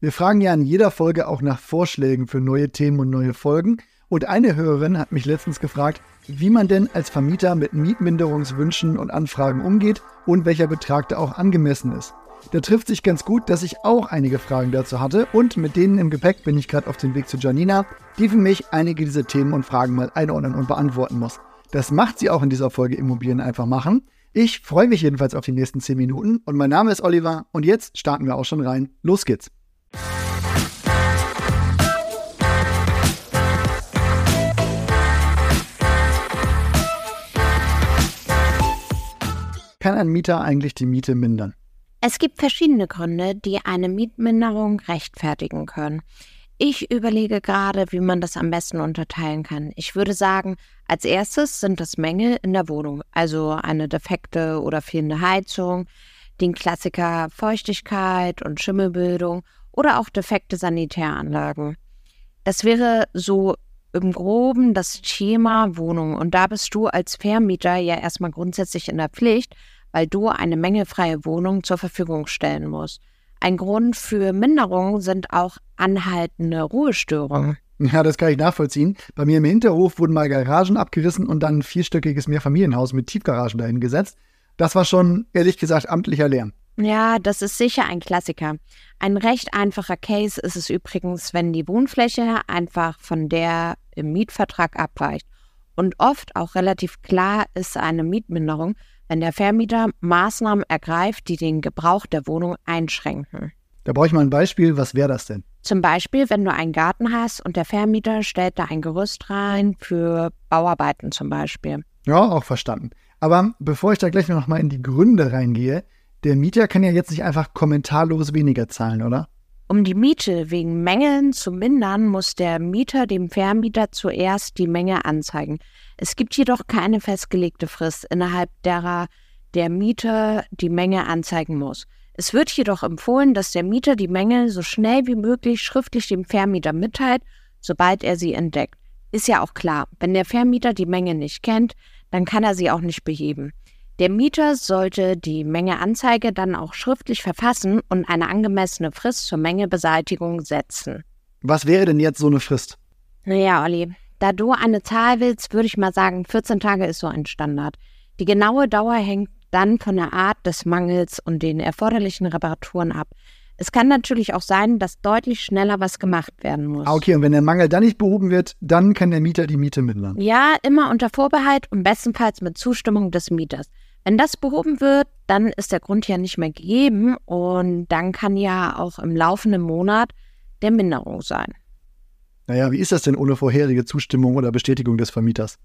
Wir fragen ja in jeder Folge auch nach Vorschlägen für neue Themen und neue Folgen. Und eine Hörerin hat mich letztens gefragt, wie man denn als Vermieter mit Mietminderungswünschen und Anfragen umgeht und welcher Betrag da auch angemessen ist. Da trifft sich ganz gut, dass ich auch einige Fragen dazu hatte und mit denen im Gepäck bin ich gerade auf dem Weg zu Janina, die für mich einige dieser Themen und Fragen mal einordnen und beantworten muss. Das macht sie auch in dieser Folge Immobilien einfach machen. Ich freue mich jedenfalls auf die nächsten 10 Minuten und mein Name ist Oliver und jetzt starten wir auch schon rein. Los geht's! Kann ein Mieter eigentlich die Miete mindern? Es gibt verschiedene Gründe, die eine Mietminderung rechtfertigen können. Ich überlege gerade, wie man das am besten unterteilen kann. Ich würde sagen, als erstes sind das Mängel in der Wohnung, also eine defekte oder fehlende Heizung, den Klassiker Feuchtigkeit und Schimmelbildung oder auch defekte Sanitäranlagen. Das wäre so im Groben das Thema Wohnung. Und da bist du als Vermieter ja erstmal grundsätzlich in der Pflicht, weil du eine mängelfreie Wohnung zur Verfügung stellen musst. Ein Grund für Minderungen sind auch anhaltende Ruhestörungen. Ja, das kann ich nachvollziehen. Bei mir im Hinterhof wurden mal Garagen abgerissen und dann ein vierstöckiges Mehrfamilienhaus mit Tiefgaragen dahin gesetzt. Das war schon, ehrlich gesagt, amtlicher Lärm. Ja, das ist sicher ein Klassiker. Ein recht einfacher Case ist es übrigens, wenn die Wohnfläche einfach von der im Mietvertrag abweicht. Und oft auch relativ klar ist eine Mietminderung, wenn der Vermieter Maßnahmen ergreift, die den Gebrauch der Wohnung einschränken. Da brauche ich mal ein Beispiel. Was wäre das denn? Zum Beispiel, wenn du einen Garten hast und der Vermieter stellt da ein Gerüst rein für Bauarbeiten zum Beispiel. Ja, auch verstanden. Aber bevor ich da gleich noch mal in die Gründe reingehe, der Mieter kann ja jetzt nicht einfach kommentarlos weniger zahlen, oder? Um die Miete wegen Mängeln zu mindern, muss der Mieter dem Vermieter zuerst die Menge anzeigen. Es gibt jedoch keine festgelegte Frist, innerhalb derer der Mieter die Menge anzeigen muss. Es wird jedoch empfohlen, dass der Mieter die Menge so schnell wie möglich schriftlich dem Vermieter mitteilt, sobald er sie entdeckt. Ist ja auch klar, wenn der Vermieter die Menge nicht kennt, dann kann er sie auch nicht beheben. Der Mieter sollte die Mengeanzeige dann auch schriftlich verfassen und eine angemessene Frist zur Mengebeseitigung setzen. Was wäre denn jetzt so eine Frist? Naja, Olli, da du eine Zahl willst, würde ich mal sagen, 14 Tage ist so ein Standard. Die genaue Dauer hängt dann von der Art des Mangels und den erforderlichen Reparaturen ab. Es kann natürlich auch sein, dass deutlich schneller was gemacht werden muss. Ah, okay, und wenn der Mangel dann nicht behoben wird, dann kann der Mieter die Miete mindern. Ja, immer unter Vorbehalt und bestenfalls mit Zustimmung des Mieters. Wenn das behoben wird, dann ist der Grund ja nicht mehr gegeben und dann kann ja auch im laufenden Monat der Minderung sein. Naja, wie ist das denn ohne vorherige Zustimmung oder Bestätigung des Vermieters?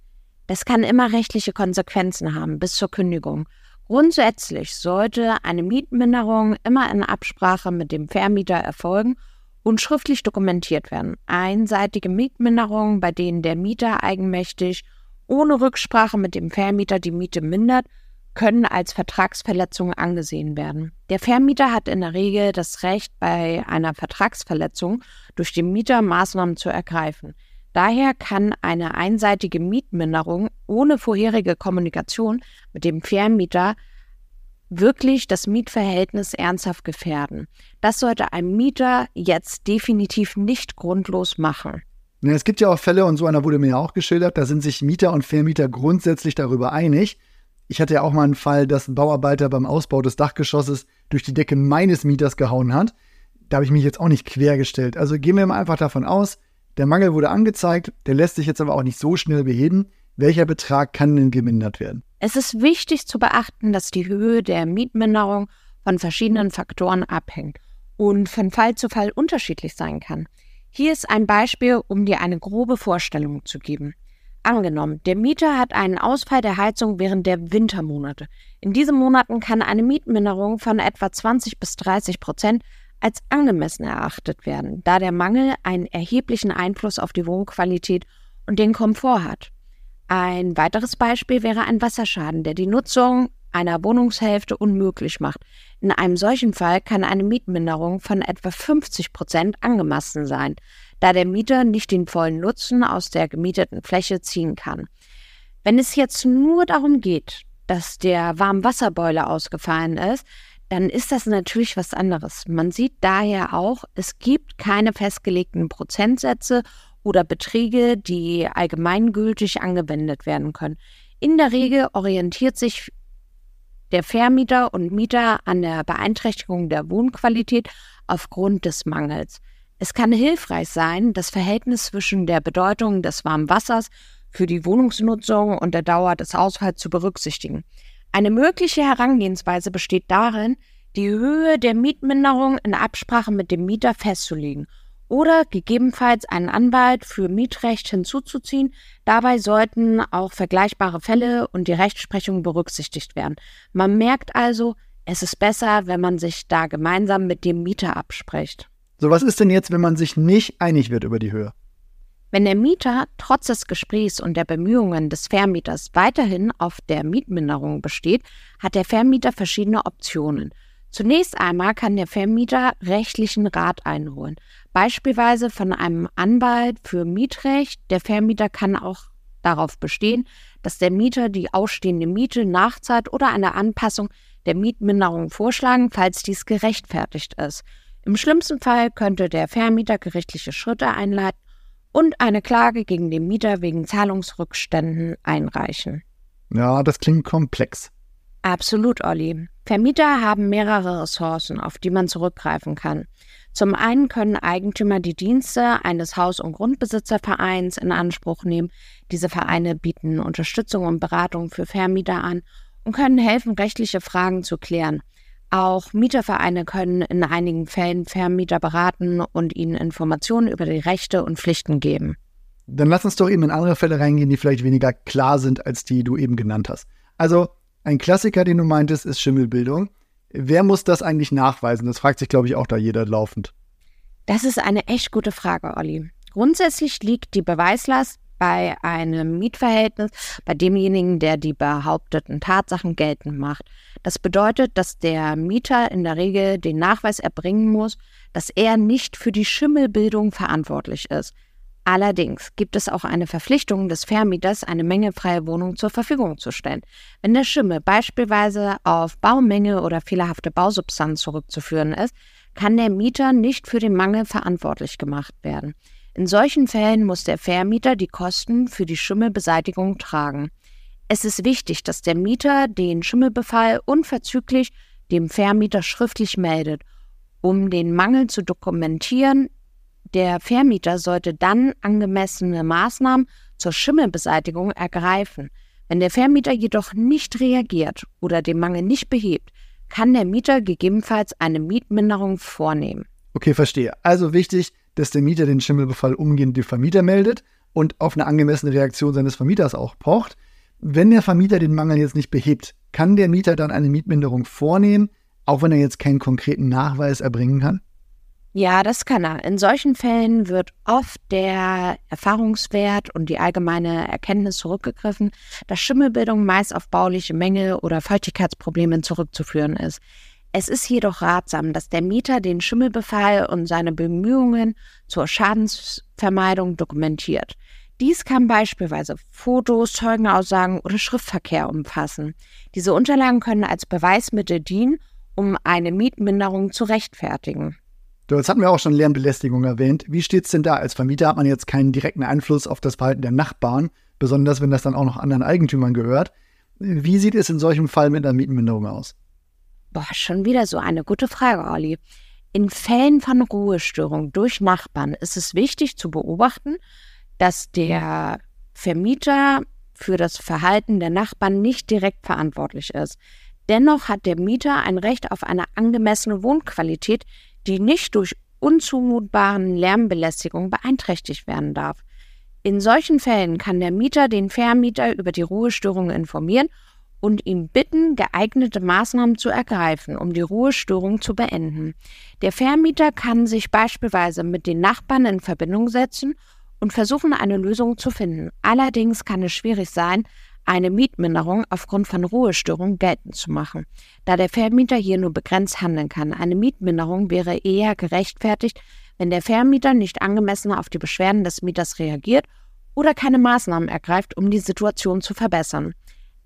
Das kann immer rechtliche Konsequenzen haben, bis zur Kündigung. Grundsätzlich sollte eine Mietminderung immer in Absprache mit dem Vermieter erfolgen und schriftlich dokumentiert werden. Einseitige Mietminderungen, bei denen der Mieter eigenmächtig ohne Rücksprache mit dem Vermieter die Miete mindert, können als Vertragsverletzung angesehen werden. Der Vermieter hat in der Regel das Recht, bei einer Vertragsverletzung durch den Mieter Maßnahmen zu ergreifen. Daher kann eine einseitige Mietminderung ohne vorherige Kommunikation mit dem Vermieter wirklich das Mietverhältnis ernsthaft gefährden. Das sollte ein Mieter jetzt definitiv nicht grundlos machen. Es gibt ja auch Fälle, und so einer wurde mir auch geschildert, da sind sich Mieter und Vermieter grundsätzlich darüber einig, ich hatte ja auch mal einen Fall, dass ein Bauarbeiter beim Ausbau des Dachgeschosses durch die Decke meines Mieters gehauen hat. Da habe ich mich jetzt auch nicht quergestellt. Also gehen wir mal einfach davon aus, der Mangel wurde angezeigt, der lässt sich jetzt aber auch nicht so schnell beheben. Welcher Betrag kann denn gemindert werden? Es ist wichtig zu beachten, dass die Höhe der Mietminderung von verschiedenen Faktoren abhängt und von Fall zu Fall unterschiedlich sein kann. Hier ist ein Beispiel, um dir eine grobe Vorstellung zu geben. Angenommen, der Mieter hat einen Ausfall der Heizung während der Wintermonate. In diesen Monaten kann eine Mietminderung von etwa 20 bis 30 Prozent als angemessen erachtet werden, da der Mangel einen erheblichen Einfluss auf die Wohnqualität und den Komfort hat. Ein weiteres Beispiel wäre ein Wasserschaden, der die Nutzung einer Wohnungshälfte unmöglich macht. In einem solchen Fall kann eine Mietminderung von etwa 50 Prozent angemessen sein, da der Mieter nicht den vollen Nutzen aus der gemieteten Fläche ziehen kann. Wenn es jetzt nur darum geht, dass der Warmwasserboiler ausgefallen ist, dann ist das natürlich was anderes. Man sieht daher auch, es gibt keine festgelegten Prozentsätze oder Beträge, die allgemeingültig angewendet werden können. In der Regel orientiert sich der Vermieter und Mieter an der Beeinträchtigung der Wohnqualität aufgrund des Mangels. Es kann hilfreich sein, das Verhältnis zwischen der Bedeutung des warmen Wassers für die Wohnungsnutzung und der Dauer des Haushalts zu berücksichtigen. Eine mögliche Herangehensweise besteht darin, die Höhe der Mietminderung in Absprache mit dem Mieter festzulegen oder gegebenenfalls einen Anwalt für Mietrecht hinzuzuziehen. Dabei sollten auch vergleichbare Fälle und die Rechtsprechung berücksichtigt werden. Man merkt also, es ist besser, wenn man sich da gemeinsam mit dem Mieter abspricht. So, was ist denn jetzt, wenn man sich nicht einig wird über die Höhe? Wenn der Mieter trotz des Gesprächs und der Bemühungen des Vermieters weiterhin auf der Mietminderung besteht, hat der Vermieter verschiedene Optionen. Zunächst einmal kann der Vermieter rechtlichen Rat einholen, beispielsweise von einem Anwalt für Mietrecht. Der Vermieter kann auch darauf bestehen, dass der Mieter die ausstehende Miete nachzahlt oder eine Anpassung der Mietminderung vorschlagen, falls dies gerechtfertigt ist. Im schlimmsten Fall könnte der Vermieter gerichtliche Schritte einleiten und eine Klage gegen den Mieter wegen Zahlungsrückständen einreichen. Ja, das klingt komplex. Absolut, Olli. Vermieter haben mehrere Ressourcen, auf die man zurückgreifen kann. Zum einen können Eigentümer die Dienste eines Haus- und Grundbesitzervereins in Anspruch nehmen. Diese Vereine bieten Unterstützung und Beratung für Vermieter an und können helfen, rechtliche Fragen zu klären. Auch Mietervereine können in einigen Fällen Vermieter beraten und ihnen Informationen über die Rechte und Pflichten geben. Dann lass uns doch eben in andere Fälle reingehen, die vielleicht weniger klar sind als die du eben genannt hast. Also ein Klassiker, den du meintest, ist Schimmelbildung. Wer muss das eigentlich nachweisen? Das fragt sich, glaube ich, auch da jeder laufend. Das ist eine echt gute Frage, Olli. Grundsätzlich liegt die Beweislast bei einem Mietverhältnis bei demjenigen, der die behaupteten Tatsachen geltend macht. Das bedeutet, dass der Mieter in der Regel den Nachweis erbringen muss, dass er nicht für die Schimmelbildung verantwortlich ist. Allerdings gibt es auch eine Verpflichtung des Vermieters, eine mengenfreie Wohnung zur Verfügung zu stellen. Wenn der Schimmel beispielsweise auf Baumenge oder fehlerhafte Bausubstanz zurückzuführen ist, kann der Mieter nicht für den Mangel verantwortlich gemacht werden. In solchen Fällen muss der Vermieter die Kosten für die Schimmelbeseitigung tragen. Es ist wichtig, dass der Mieter den Schimmelbefall unverzüglich dem Vermieter schriftlich meldet. Um den Mangel zu dokumentieren, der Vermieter sollte dann angemessene Maßnahmen zur Schimmelbeseitigung ergreifen. Wenn der Vermieter jedoch nicht reagiert oder den Mangel nicht behebt, kann der Mieter gegebenenfalls eine Mietminderung vornehmen. Okay, verstehe. Also wichtig, dass der Mieter den Schimmelbefall umgehend dem Vermieter meldet und auf eine angemessene Reaktion seines Vermieters auch pocht. Wenn der Vermieter den Mangel jetzt nicht behebt, kann der Mieter dann eine Mietminderung vornehmen, auch wenn er jetzt keinen konkreten Nachweis erbringen kann? Ja, das kann er. In solchen Fällen wird oft der Erfahrungswert und die allgemeine Erkenntnis zurückgegriffen, dass Schimmelbildung meist auf bauliche Mängel oder Feuchtigkeitsprobleme zurückzuführen ist. Es ist jedoch ratsam, dass der Mieter den Schimmelbefall und seine Bemühungen zur Schadensvermeidung dokumentiert. Dies kann beispielsweise Fotos, Zeugenaussagen oder Schriftverkehr umfassen. Diese Unterlagen können als Beweismittel dienen, um eine Mietminderung zu rechtfertigen. Jetzt hatten wir auch schon Lärmbelästigung erwähnt. Wie steht es denn da? Als Vermieter hat man jetzt keinen direkten Einfluss auf das Verhalten der Nachbarn, besonders wenn das dann auch noch anderen Eigentümern gehört. Wie sieht es in solchem Fall mit einer Mietenminderung aus? Boah, schon wieder so eine gute Frage, Olli. In Fällen von Ruhestörung durch Nachbarn ist es wichtig zu beobachten, dass der Vermieter für das Verhalten der Nachbarn nicht direkt verantwortlich ist. Dennoch hat der Mieter ein Recht auf eine angemessene Wohnqualität, die nicht durch unzumutbaren Lärmbelästigung beeinträchtigt werden darf. In solchen Fällen kann der Mieter den Vermieter über die Ruhestörung informieren und ihn bitten, geeignete Maßnahmen zu ergreifen, um die Ruhestörung zu beenden. Der Vermieter kann sich beispielsweise mit den Nachbarn in Verbindung setzen und versuchen, eine Lösung zu finden. Allerdings kann es schwierig sein, eine Mietminderung aufgrund von Ruhestörung geltend zu machen, da der Vermieter hier nur begrenzt handeln kann. Eine Mietminderung wäre eher gerechtfertigt, wenn der Vermieter nicht angemessen auf die Beschwerden des Mieters reagiert oder keine Maßnahmen ergreift, um die Situation zu verbessern.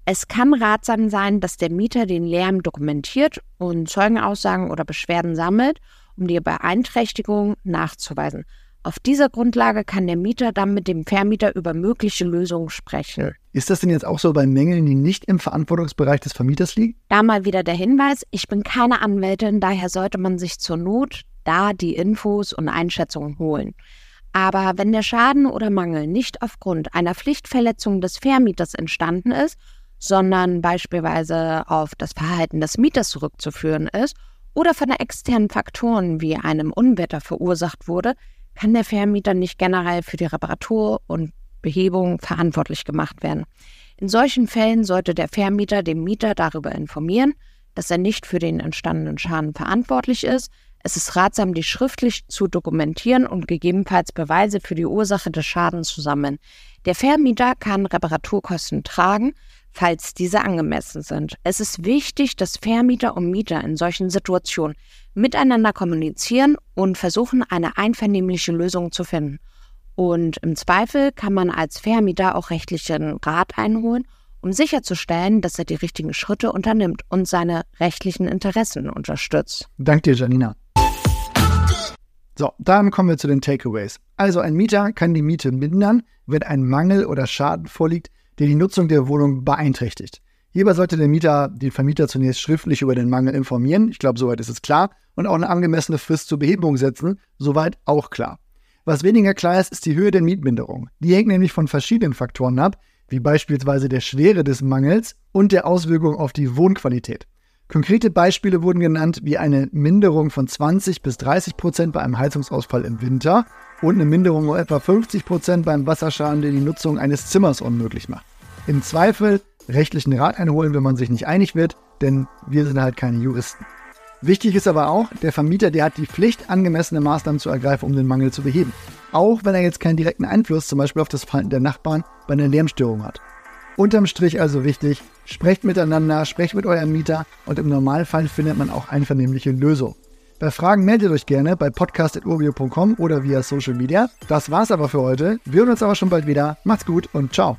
Es kann ratsam sein, dass der Mieter den Lärm dokumentiert und Zeugenaussagen oder Beschwerden sammelt, um die Beeinträchtigung nachzuweisen. Auf dieser Grundlage kann der Mieter dann mit dem Vermieter über mögliche Lösungen sprechen. Ist das denn jetzt auch so bei Mängeln, die nicht im Verantwortungsbereich des Vermieters liegen? Da mal wieder der Hinweis, ich bin keine Anwältin, daher sollte man sich zur Not da die Infos und Einschätzungen holen. Aber wenn der Schaden oder Mangel nicht aufgrund einer Pflichtverletzung des Vermieters entstanden ist, sondern beispielsweise auf das Verhalten des Mieters zurückzuführen ist oder von externen Faktoren wie einem Unwetter verursacht wurde, kann der Vermieter nicht generell für die Reparatur und Behebung verantwortlich gemacht werden. In solchen Fällen sollte der Vermieter den Mieter darüber informieren, dass er nicht für den entstandenen Schaden verantwortlich ist. Es ist ratsam, die schriftlich zu dokumentieren und gegebenenfalls Beweise für die Ursache des Schadens zu sammeln. Der Vermieter kann Reparaturkosten tragen, falls diese angemessen sind. Es ist wichtig, dass Vermieter und Mieter in solchen Situationen miteinander kommunizieren und versuchen, eine einvernehmliche Lösung zu finden. Und im Zweifel kann man als Vermieter auch rechtlichen Rat einholen, um sicherzustellen, dass er die richtigen Schritte unternimmt und seine rechtlichen Interessen unterstützt. Dank dir, Janina. So, dann kommen wir zu den Takeaways. Also ein Mieter kann die Miete mindern, wenn ein Mangel oder Schaden vorliegt, der die Nutzung der Wohnung beeinträchtigt. Hierbei sollte der Mieter den Vermieter zunächst schriftlich über den Mangel informieren. Ich glaube, soweit ist es klar. Und auch eine angemessene Frist zur Behebung setzen. Soweit auch klar. Was weniger klar ist, ist die Höhe der Mietminderung. Die hängt nämlich von verschiedenen Faktoren ab, wie beispielsweise der Schwere des Mangels und der Auswirkung auf die Wohnqualität. Konkrete Beispiele wurden genannt, wie eine Minderung von 20 bis 30 Prozent bei einem Heizungsausfall im Winter und eine Minderung um etwa 50 Prozent beim Wasserschaden, der die Nutzung eines Zimmers unmöglich macht. Im Zweifel rechtlichen Rat einholen, wenn man sich nicht einig wird, denn wir sind halt keine Juristen. Wichtig ist aber auch, der Vermieter, der hat die Pflicht, angemessene Maßnahmen zu ergreifen, um den Mangel zu beheben. Auch wenn er jetzt keinen direkten Einfluss zum Beispiel auf das Verhalten der Nachbarn bei einer Lärmstörung hat. Unterm Strich also wichtig, sprecht miteinander, sprecht mit eurem Mieter und im Normalfall findet man auch einvernehmliche Lösungen. Bei Fragen meldet euch gerne bei podcast.urbio.com oder via Social Media. Das war's aber für heute. Wir hören uns aber schon bald wieder. Macht's gut und ciao.